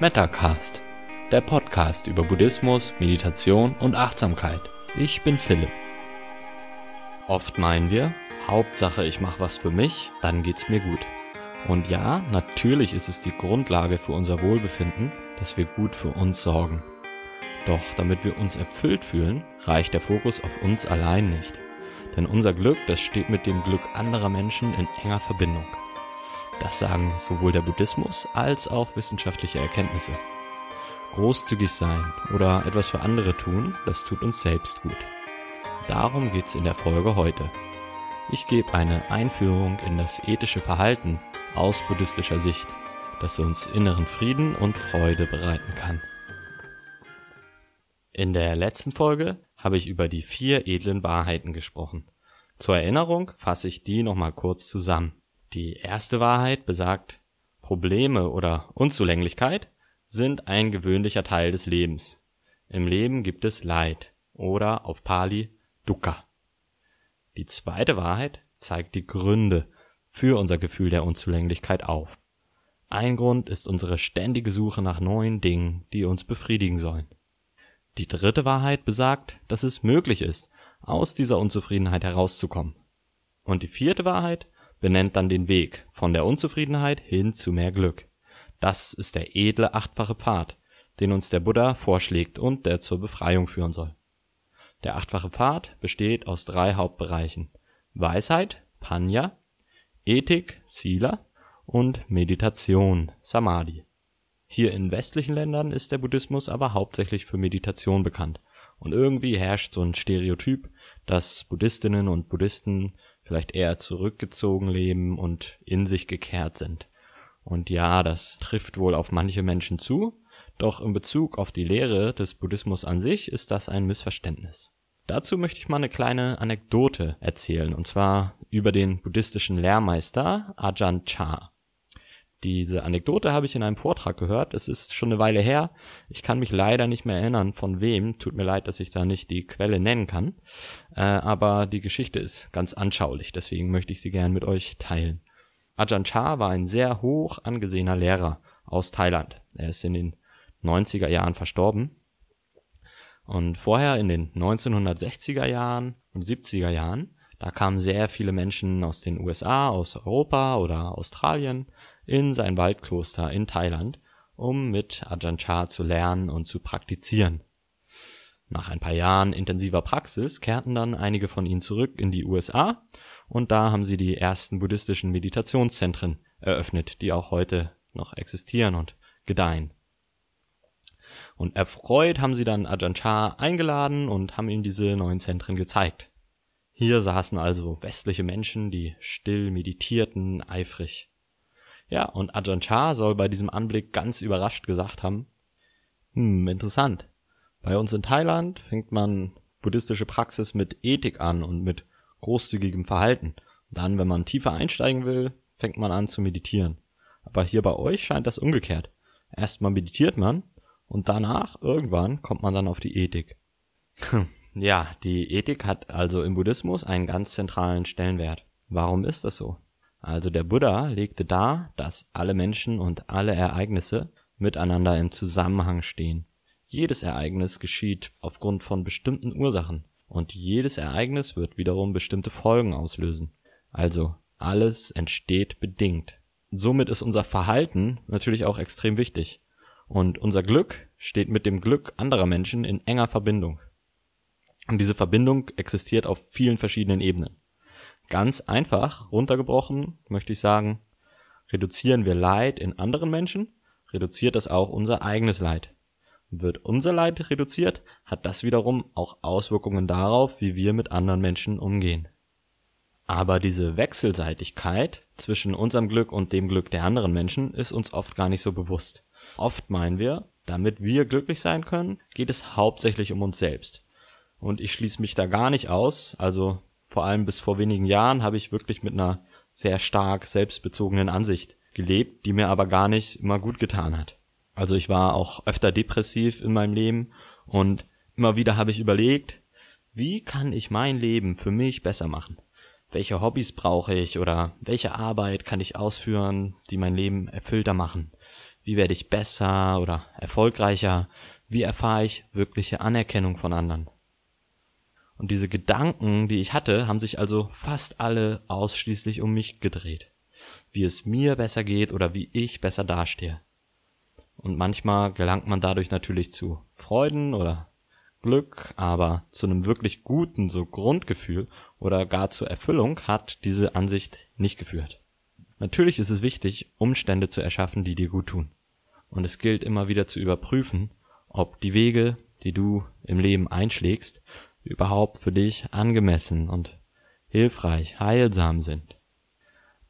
Metacast, der Podcast über Buddhismus, Meditation und Achtsamkeit. Ich bin Philipp. Oft meinen wir, Hauptsache ich mache was für mich, dann geht's mir gut. Und ja, natürlich ist es die Grundlage für unser Wohlbefinden, dass wir gut für uns sorgen. Doch damit wir uns erfüllt fühlen, reicht der Fokus auf uns allein nicht. Denn unser Glück, das steht mit dem Glück anderer Menschen in enger Verbindung. Das sagen sowohl der Buddhismus als auch wissenschaftliche Erkenntnisse. Großzügig sein oder etwas für andere tun, das tut uns selbst gut. Darum geht's in der Folge heute. Ich gebe eine Einführung in das ethische Verhalten aus buddhistischer Sicht, das uns inneren Frieden und Freude bereiten kann. In der letzten Folge habe ich über die vier edlen Wahrheiten gesprochen. Zur Erinnerung fasse ich die nochmal kurz zusammen. Die erste Wahrheit besagt, Probleme oder Unzulänglichkeit sind ein gewöhnlicher Teil des Lebens. Im Leben gibt es Leid oder auf Pali Dukkha. Die zweite Wahrheit zeigt die Gründe für unser Gefühl der Unzulänglichkeit auf. Ein Grund ist unsere ständige Suche nach neuen Dingen, die uns befriedigen sollen. Die dritte Wahrheit besagt, dass es möglich ist, aus dieser Unzufriedenheit herauszukommen. Und die vierte Wahrheit benennt dann den Weg von der Unzufriedenheit hin zu mehr Glück. Das ist der edle achtfache Pfad, den uns der Buddha vorschlägt und der zur Befreiung führen soll. Der achtfache Pfad besteht aus drei Hauptbereichen Weisheit Panya, Ethik Sila und Meditation Samadhi. Hier in westlichen Ländern ist der Buddhismus aber hauptsächlich für Meditation bekannt und irgendwie herrscht so ein Stereotyp, dass Buddhistinnen und Buddhisten vielleicht eher zurückgezogen leben und in sich gekehrt sind. Und ja, das trifft wohl auf manche Menschen zu, doch in Bezug auf die Lehre des Buddhismus an sich ist das ein Missverständnis. Dazu möchte ich mal eine kleine Anekdote erzählen, und zwar über den buddhistischen Lehrmeister Ajahn Chah. Diese Anekdote habe ich in einem Vortrag gehört. Es ist schon eine Weile her. Ich kann mich leider nicht mehr erinnern, von wem. Tut mir leid, dass ich da nicht die Quelle nennen kann. Äh, aber die Geschichte ist ganz anschaulich. Deswegen möchte ich sie gern mit euch teilen. Ajahn Chah war ein sehr hoch angesehener Lehrer aus Thailand. Er ist in den 90er Jahren verstorben. Und vorher in den 1960er Jahren und 70er Jahren, da kamen sehr viele Menschen aus den USA, aus Europa oder Australien in sein Waldkloster in Thailand, um mit Ajahn Chah zu lernen und zu praktizieren. Nach ein paar Jahren intensiver Praxis kehrten dann einige von ihnen zurück in die USA und da haben sie die ersten buddhistischen Meditationszentren eröffnet, die auch heute noch existieren und gedeihen. Und erfreut haben sie dann Ajahn Chah eingeladen und haben ihm diese neuen Zentren gezeigt. Hier saßen also westliche Menschen, die still meditierten, eifrig. Ja, und Ajahn Chah soll bei diesem Anblick ganz überrascht gesagt haben, hm, interessant. Bei uns in Thailand fängt man buddhistische Praxis mit Ethik an und mit großzügigem Verhalten. dann, wenn man tiefer einsteigen will, fängt man an zu meditieren. Aber hier bei euch scheint das umgekehrt. Erstmal meditiert man und danach, irgendwann, kommt man dann auf die Ethik. ja, die Ethik hat also im Buddhismus einen ganz zentralen Stellenwert. Warum ist das so? Also der Buddha legte dar, dass alle Menschen und alle Ereignisse miteinander im Zusammenhang stehen. Jedes Ereignis geschieht aufgrund von bestimmten Ursachen und jedes Ereignis wird wiederum bestimmte Folgen auslösen. Also alles entsteht bedingt. Somit ist unser Verhalten natürlich auch extrem wichtig. Und unser Glück steht mit dem Glück anderer Menschen in enger Verbindung. Und diese Verbindung existiert auf vielen verschiedenen Ebenen. Ganz einfach runtergebrochen möchte ich sagen, reduzieren wir Leid in anderen Menschen, reduziert das auch unser eigenes Leid. Wird unser Leid reduziert, hat das wiederum auch Auswirkungen darauf, wie wir mit anderen Menschen umgehen. Aber diese Wechselseitigkeit zwischen unserem Glück und dem Glück der anderen Menschen ist uns oft gar nicht so bewusst. Oft meinen wir, damit wir glücklich sein können, geht es hauptsächlich um uns selbst. Und ich schließe mich da gar nicht aus, also vor allem bis vor wenigen Jahren habe ich wirklich mit einer sehr stark selbstbezogenen Ansicht gelebt, die mir aber gar nicht immer gut getan hat. Also ich war auch öfter depressiv in meinem Leben und immer wieder habe ich überlegt, wie kann ich mein Leben für mich besser machen? Welche Hobbys brauche ich oder welche Arbeit kann ich ausführen, die mein Leben erfüllter machen? Wie werde ich besser oder erfolgreicher? Wie erfahre ich wirkliche Anerkennung von anderen? Und diese Gedanken, die ich hatte, haben sich also fast alle ausschließlich um mich gedreht. Wie es mir besser geht oder wie ich besser dastehe. Und manchmal gelangt man dadurch natürlich zu Freuden oder Glück, aber zu einem wirklich guten so Grundgefühl oder gar zur Erfüllung hat diese Ansicht nicht geführt. Natürlich ist es wichtig, Umstände zu erschaffen, die dir gut tun. Und es gilt immer wieder zu überprüfen, ob die Wege, die du im Leben einschlägst, überhaupt für dich angemessen und hilfreich, heilsam sind.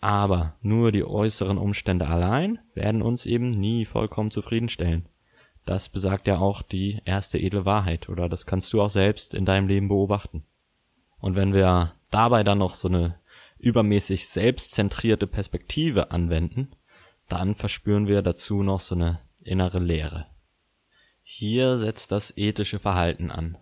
Aber nur die äußeren Umstände allein werden uns eben nie vollkommen zufriedenstellen. Das besagt ja auch die erste edle Wahrheit, oder das kannst du auch selbst in deinem Leben beobachten. Und wenn wir dabei dann noch so eine übermäßig selbstzentrierte Perspektive anwenden, dann verspüren wir dazu noch so eine innere Leere. Hier setzt das ethische Verhalten an.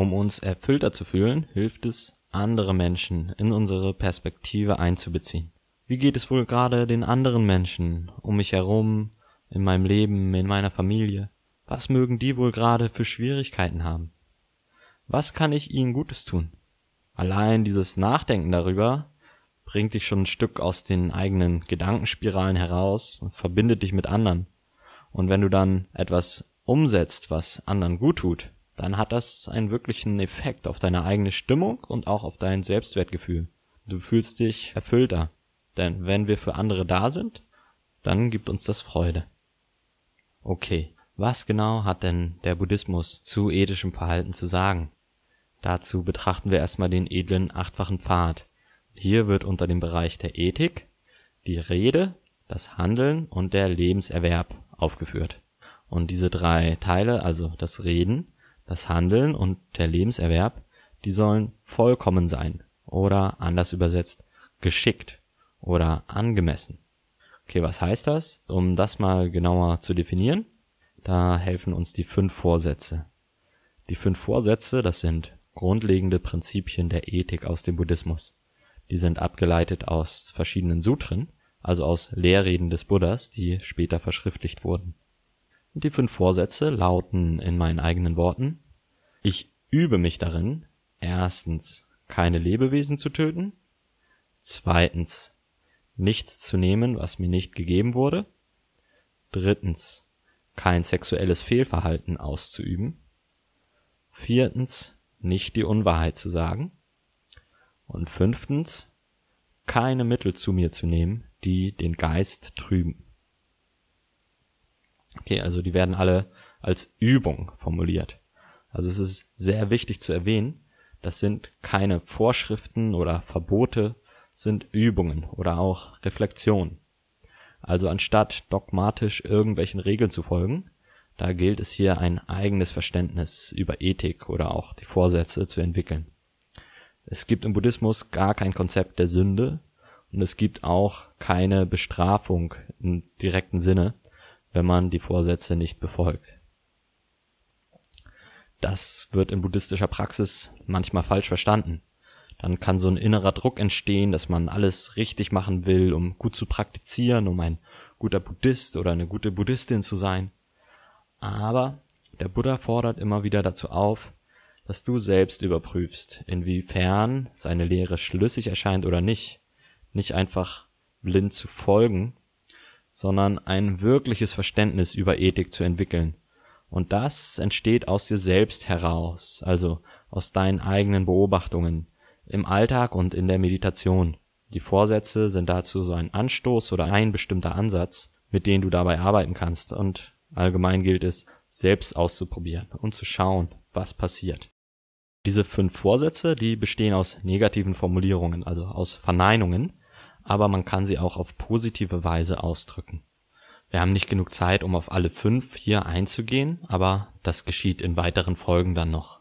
Um uns erfüllter zu fühlen, hilft es, andere Menschen in unsere Perspektive einzubeziehen. Wie geht es wohl gerade den anderen Menschen um mich herum, in meinem Leben, in meiner Familie? Was mögen die wohl gerade für Schwierigkeiten haben? Was kann ich ihnen Gutes tun? Allein dieses Nachdenken darüber bringt dich schon ein Stück aus den eigenen Gedankenspiralen heraus und verbindet dich mit anderen. Und wenn du dann etwas umsetzt, was anderen gut tut, dann hat das einen wirklichen Effekt auf deine eigene Stimmung und auch auf dein Selbstwertgefühl. Du fühlst dich erfüllter. Denn wenn wir für andere da sind, dann gibt uns das Freude. Okay, was genau hat denn der Buddhismus zu ethischem Verhalten zu sagen? Dazu betrachten wir erstmal den edlen achtfachen Pfad. Hier wird unter dem Bereich der Ethik die Rede, das Handeln und der Lebenserwerb aufgeführt. Und diese drei Teile, also das Reden, das Handeln und der Lebenserwerb, die sollen vollkommen sein oder anders übersetzt geschickt oder angemessen. Okay, was heißt das? Um das mal genauer zu definieren, da helfen uns die fünf Vorsätze. Die fünf Vorsätze, das sind grundlegende Prinzipien der Ethik aus dem Buddhismus. Die sind abgeleitet aus verschiedenen Sutren, also aus Lehrreden des Buddhas, die später verschriftlicht wurden. Die fünf Vorsätze lauten in meinen eigenen Worten, ich übe mich darin, erstens keine Lebewesen zu töten, zweitens nichts zu nehmen, was mir nicht gegeben wurde. Drittens, kein sexuelles Fehlverhalten auszuüben. Viertens, nicht die Unwahrheit zu sagen. Und fünftens, keine Mittel zu mir zu nehmen, die den Geist trüben. Okay, also die werden alle als Übung formuliert. Also es ist sehr wichtig zu erwähnen, das sind keine Vorschriften oder Verbote, sind Übungen oder auch Reflexion. Also anstatt dogmatisch irgendwelchen Regeln zu folgen, da gilt es hier ein eigenes Verständnis über Ethik oder auch die Vorsätze zu entwickeln. Es gibt im Buddhismus gar kein Konzept der Sünde und es gibt auch keine Bestrafung im direkten Sinne, wenn man die Vorsätze nicht befolgt. Das wird in buddhistischer Praxis manchmal falsch verstanden dann kann so ein innerer Druck entstehen, dass man alles richtig machen will, um gut zu praktizieren, um ein guter Buddhist oder eine gute Buddhistin zu sein. Aber der Buddha fordert immer wieder dazu auf, dass du selbst überprüfst, inwiefern seine Lehre schlüssig erscheint oder nicht. Nicht einfach blind zu folgen, sondern ein wirkliches Verständnis über Ethik zu entwickeln. Und das entsteht aus dir selbst heraus, also aus deinen eigenen Beobachtungen, im Alltag und in der Meditation. Die Vorsätze sind dazu so ein Anstoß oder ein bestimmter Ansatz, mit dem du dabei arbeiten kannst und allgemein gilt es, selbst auszuprobieren und zu schauen, was passiert. Diese fünf Vorsätze, die bestehen aus negativen Formulierungen, also aus Verneinungen, aber man kann sie auch auf positive Weise ausdrücken. Wir haben nicht genug Zeit, um auf alle fünf hier einzugehen, aber das geschieht in weiteren Folgen dann noch.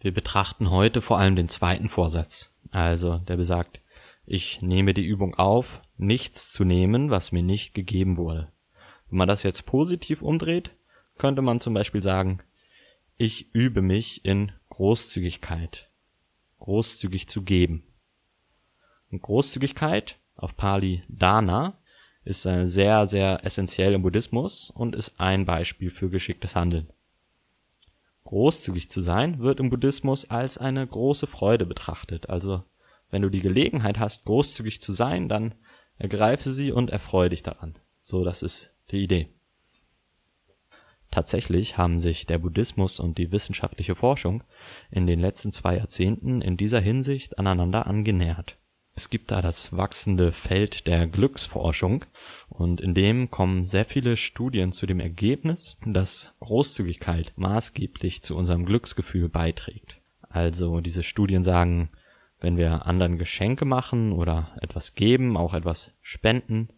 Wir betrachten heute vor allem den zweiten Vorsatz. Also, der besagt, ich nehme die Übung auf, nichts zu nehmen, was mir nicht gegeben wurde. Wenn man das jetzt positiv umdreht, könnte man zum Beispiel sagen, ich übe mich in Großzügigkeit. Großzügig zu geben. Und Großzügigkeit, auf Pali Dana, ist äh, sehr, sehr essentiell im Buddhismus und ist ein Beispiel für geschicktes Handeln. Großzügig zu sein wird im Buddhismus als eine große Freude betrachtet. Also wenn du die Gelegenheit hast, großzügig zu sein, dann ergreife sie und erfreue dich daran. So, das ist die Idee. Tatsächlich haben sich der Buddhismus und die wissenschaftliche Forschung in den letzten zwei Jahrzehnten in dieser Hinsicht aneinander angenähert. Es gibt da das wachsende Feld der Glücksforschung und in dem kommen sehr viele Studien zu dem Ergebnis, dass Großzügigkeit maßgeblich zu unserem Glücksgefühl beiträgt. Also diese Studien sagen, wenn wir anderen Geschenke machen oder etwas geben, auch etwas spenden,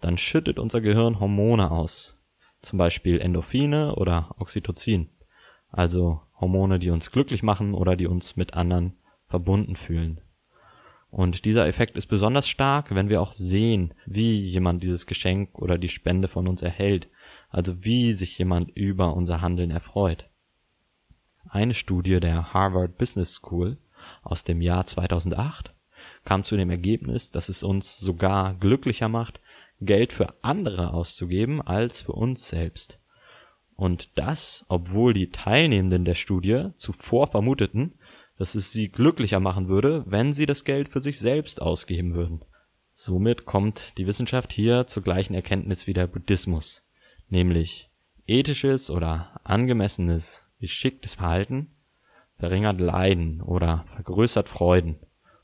dann schüttet unser Gehirn Hormone aus, zum Beispiel Endorphine oder Oxytocin, also Hormone, die uns glücklich machen oder die uns mit anderen verbunden fühlen. Und dieser Effekt ist besonders stark, wenn wir auch sehen, wie jemand dieses Geschenk oder die Spende von uns erhält, also wie sich jemand über unser Handeln erfreut. Eine Studie der Harvard Business School aus dem Jahr 2008 kam zu dem Ergebnis, dass es uns sogar glücklicher macht, Geld für andere auszugeben als für uns selbst. Und das, obwohl die Teilnehmenden der Studie zuvor vermuteten, dass es sie glücklicher machen würde, wenn sie das Geld für sich selbst ausgeben würden. Somit kommt die Wissenschaft hier zur gleichen Erkenntnis wie der Buddhismus, nämlich ethisches oder angemessenes, geschicktes Verhalten verringert Leiden oder vergrößert Freuden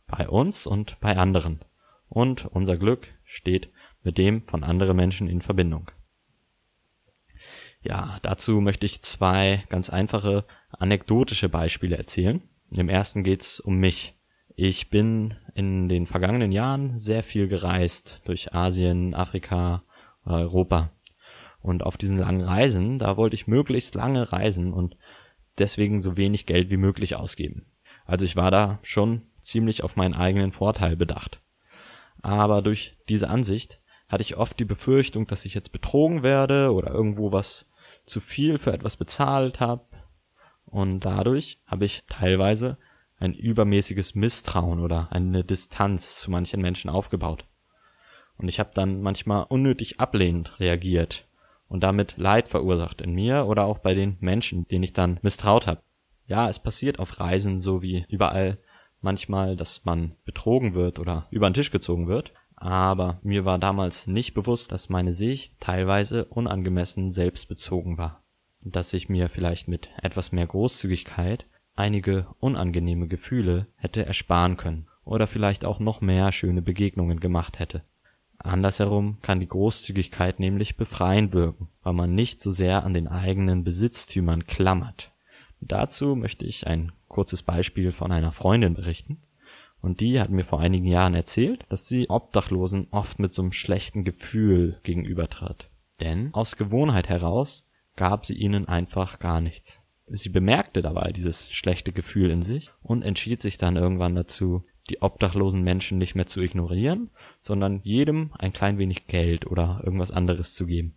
bei uns und bei anderen. Und unser Glück steht mit dem von anderen Menschen in Verbindung. Ja, dazu möchte ich zwei ganz einfache anekdotische Beispiele erzählen. Im ersten geht's um mich. Ich bin in den vergangenen Jahren sehr viel gereist durch Asien, Afrika, Europa. Und auf diesen langen Reisen, da wollte ich möglichst lange reisen und deswegen so wenig Geld wie möglich ausgeben. Also ich war da schon ziemlich auf meinen eigenen Vorteil bedacht. Aber durch diese Ansicht hatte ich oft die Befürchtung, dass ich jetzt betrogen werde oder irgendwo was zu viel für etwas bezahlt habe. Und dadurch habe ich teilweise ein übermäßiges Misstrauen oder eine Distanz zu manchen Menschen aufgebaut. Und ich habe dann manchmal unnötig ablehnend reagiert und damit Leid verursacht in mir oder auch bei den Menschen, denen ich dann misstraut habe. Ja, es passiert auf Reisen so wie überall manchmal, dass man betrogen wird oder über den Tisch gezogen wird aber mir war damals nicht bewusst, dass meine Sicht teilweise unangemessen selbstbezogen war, dass ich mir vielleicht mit etwas mehr Großzügigkeit einige unangenehme Gefühle hätte ersparen können oder vielleicht auch noch mehr schöne Begegnungen gemacht hätte. Andersherum kann die Großzügigkeit nämlich befreien wirken, weil man nicht so sehr an den eigenen Besitztümern klammert. Dazu möchte ich ein kurzes Beispiel von einer Freundin berichten. Und die hat mir vor einigen Jahren erzählt, dass sie Obdachlosen oft mit so einem schlechten Gefühl gegenübertrat. Denn aus Gewohnheit heraus gab sie ihnen einfach gar nichts. Sie bemerkte dabei dieses schlechte Gefühl in sich und entschied sich dann irgendwann dazu, die obdachlosen Menschen nicht mehr zu ignorieren, sondern jedem ein klein wenig Geld oder irgendwas anderes zu geben.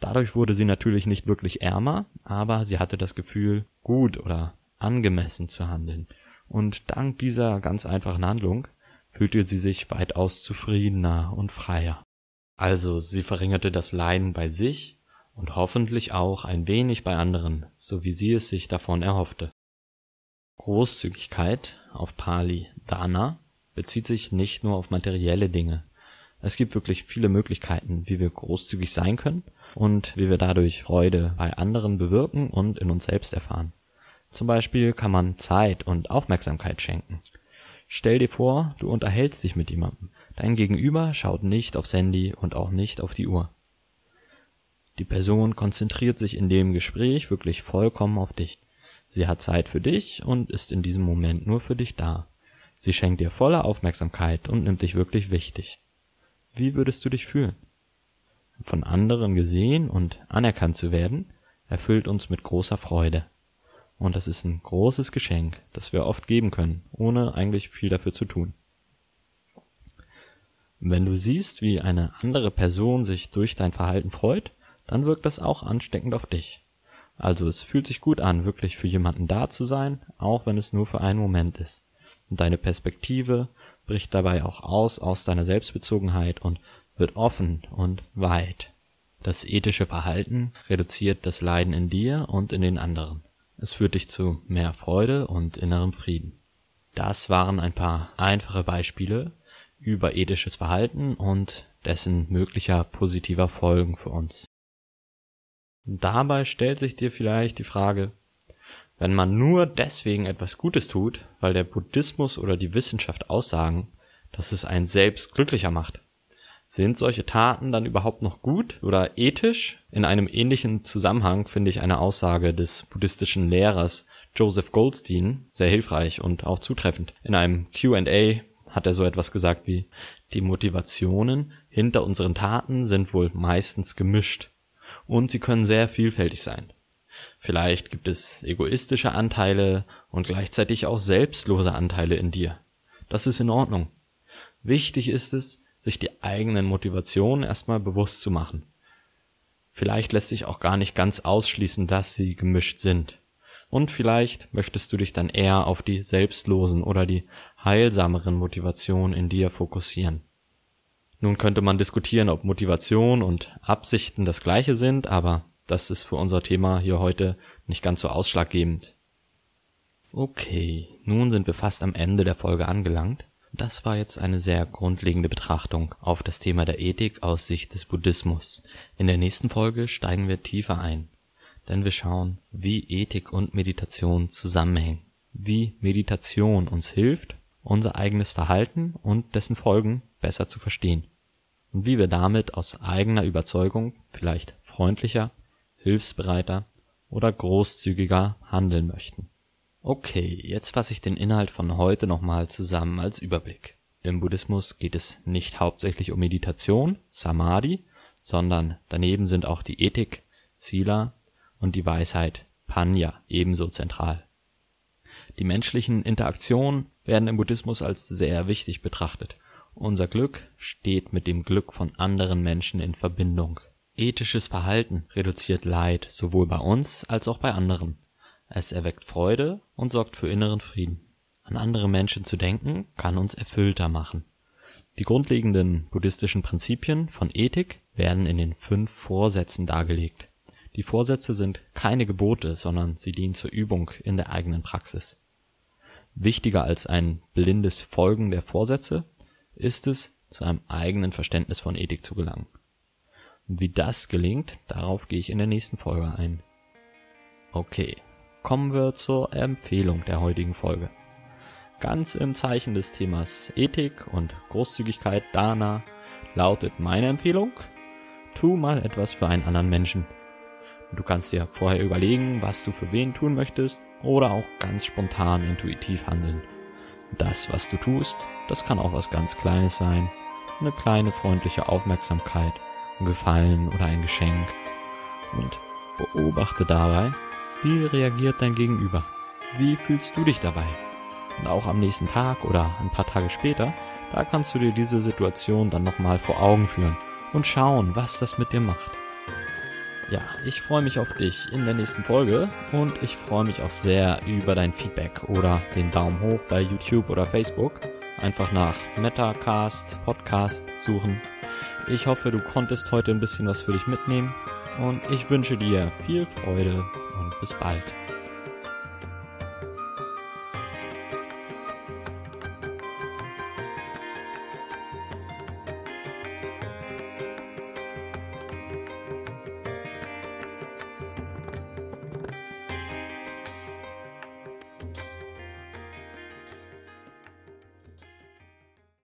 Dadurch wurde sie natürlich nicht wirklich ärmer, aber sie hatte das Gefühl, gut oder angemessen zu handeln und dank dieser ganz einfachen Handlung fühlte sie sich weitaus zufriedener und freier. Also sie verringerte das Leiden bei sich und hoffentlich auch ein wenig bei anderen, so wie sie es sich davon erhoffte. Großzügigkeit auf Pali Dana bezieht sich nicht nur auf materielle Dinge. Es gibt wirklich viele Möglichkeiten, wie wir großzügig sein können und wie wir dadurch Freude bei anderen bewirken und in uns selbst erfahren. Zum Beispiel kann man Zeit und Aufmerksamkeit schenken. Stell dir vor, du unterhältst dich mit jemandem. Dein Gegenüber schaut nicht aufs Handy und auch nicht auf die Uhr. Die Person konzentriert sich in dem Gespräch wirklich vollkommen auf dich. Sie hat Zeit für dich und ist in diesem Moment nur für dich da. Sie schenkt dir volle Aufmerksamkeit und nimmt dich wirklich wichtig. Wie würdest du dich fühlen? Von anderen gesehen und anerkannt zu werden, erfüllt uns mit großer Freude. Und das ist ein großes Geschenk, das wir oft geben können, ohne eigentlich viel dafür zu tun. Wenn du siehst, wie eine andere Person sich durch dein Verhalten freut, dann wirkt das auch ansteckend auf dich. Also es fühlt sich gut an, wirklich für jemanden da zu sein, auch wenn es nur für einen Moment ist. Und deine Perspektive bricht dabei auch aus aus deiner Selbstbezogenheit und wird offen und weit. Das ethische Verhalten reduziert das Leiden in dir und in den anderen. Es führt dich zu mehr Freude und innerem Frieden. Das waren ein paar einfache Beispiele über ethisches Verhalten und dessen möglicher positiver Folgen für uns. Dabei stellt sich dir vielleicht die Frage, wenn man nur deswegen etwas Gutes tut, weil der Buddhismus oder die Wissenschaft aussagen, dass es einen selbst glücklicher macht, sind solche Taten dann überhaupt noch gut oder ethisch? In einem ähnlichen Zusammenhang finde ich eine Aussage des buddhistischen Lehrers Joseph Goldstein sehr hilfreich und auch zutreffend. In einem Q&A hat er so etwas gesagt wie, die Motivationen hinter unseren Taten sind wohl meistens gemischt und sie können sehr vielfältig sein. Vielleicht gibt es egoistische Anteile und gleichzeitig auch selbstlose Anteile in dir. Das ist in Ordnung. Wichtig ist es, sich die eigenen Motivationen erstmal bewusst zu machen. Vielleicht lässt sich auch gar nicht ganz ausschließen, dass sie gemischt sind. Und vielleicht möchtest du dich dann eher auf die selbstlosen oder die heilsameren Motivationen in dir fokussieren. Nun könnte man diskutieren, ob Motivation und Absichten das gleiche sind, aber das ist für unser Thema hier heute nicht ganz so ausschlaggebend. Okay, nun sind wir fast am Ende der Folge angelangt. Das war jetzt eine sehr grundlegende Betrachtung auf das Thema der Ethik aus Sicht des Buddhismus. In der nächsten Folge steigen wir tiefer ein, denn wir schauen, wie Ethik und Meditation zusammenhängen, wie Meditation uns hilft, unser eigenes Verhalten und dessen Folgen besser zu verstehen und wie wir damit aus eigener Überzeugung vielleicht freundlicher, hilfsbereiter oder großzügiger handeln möchten. Okay, jetzt fasse ich den Inhalt von heute nochmal zusammen als Überblick. Im Buddhismus geht es nicht hauptsächlich um Meditation, Samadhi, sondern daneben sind auch die Ethik, Sila und die Weisheit, Panya, ebenso zentral. Die menschlichen Interaktionen werden im Buddhismus als sehr wichtig betrachtet. Unser Glück steht mit dem Glück von anderen Menschen in Verbindung. Ethisches Verhalten reduziert Leid sowohl bei uns als auch bei anderen. Es erweckt Freude und sorgt für inneren Frieden. An andere Menschen zu denken, kann uns erfüllter machen. Die grundlegenden buddhistischen Prinzipien von Ethik werden in den fünf Vorsätzen dargelegt. Die Vorsätze sind keine Gebote, sondern sie dienen zur Übung in der eigenen Praxis. Wichtiger als ein blindes Folgen der Vorsätze ist es, zu einem eigenen Verständnis von Ethik zu gelangen. Und wie das gelingt, darauf gehe ich in der nächsten Folge ein. Okay, kommen wir zur Empfehlung der heutigen Folge. Ganz im Zeichen des Themas Ethik und Großzügigkeit Dana lautet meine Empfehlung, tu mal etwas für einen anderen Menschen. Du kannst dir vorher überlegen, was du für wen tun möchtest oder auch ganz spontan intuitiv handeln. Das, was du tust, das kann auch was ganz Kleines sein. Eine kleine freundliche Aufmerksamkeit, ein Gefallen oder ein Geschenk. Und beobachte dabei, wie reagiert dein Gegenüber? Wie fühlst du dich dabei? Und auch am nächsten Tag oder ein paar Tage später, da kannst du dir diese Situation dann nochmal vor Augen führen und schauen, was das mit dir macht. Ja, ich freue mich auf dich in der nächsten Folge und ich freue mich auch sehr über dein Feedback oder den Daumen hoch bei YouTube oder Facebook. Einfach nach Metacast Podcast suchen. Ich hoffe, du konntest heute ein bisschen was für dich mitnehmen und ich wünsche dir viel Freude und bis bald.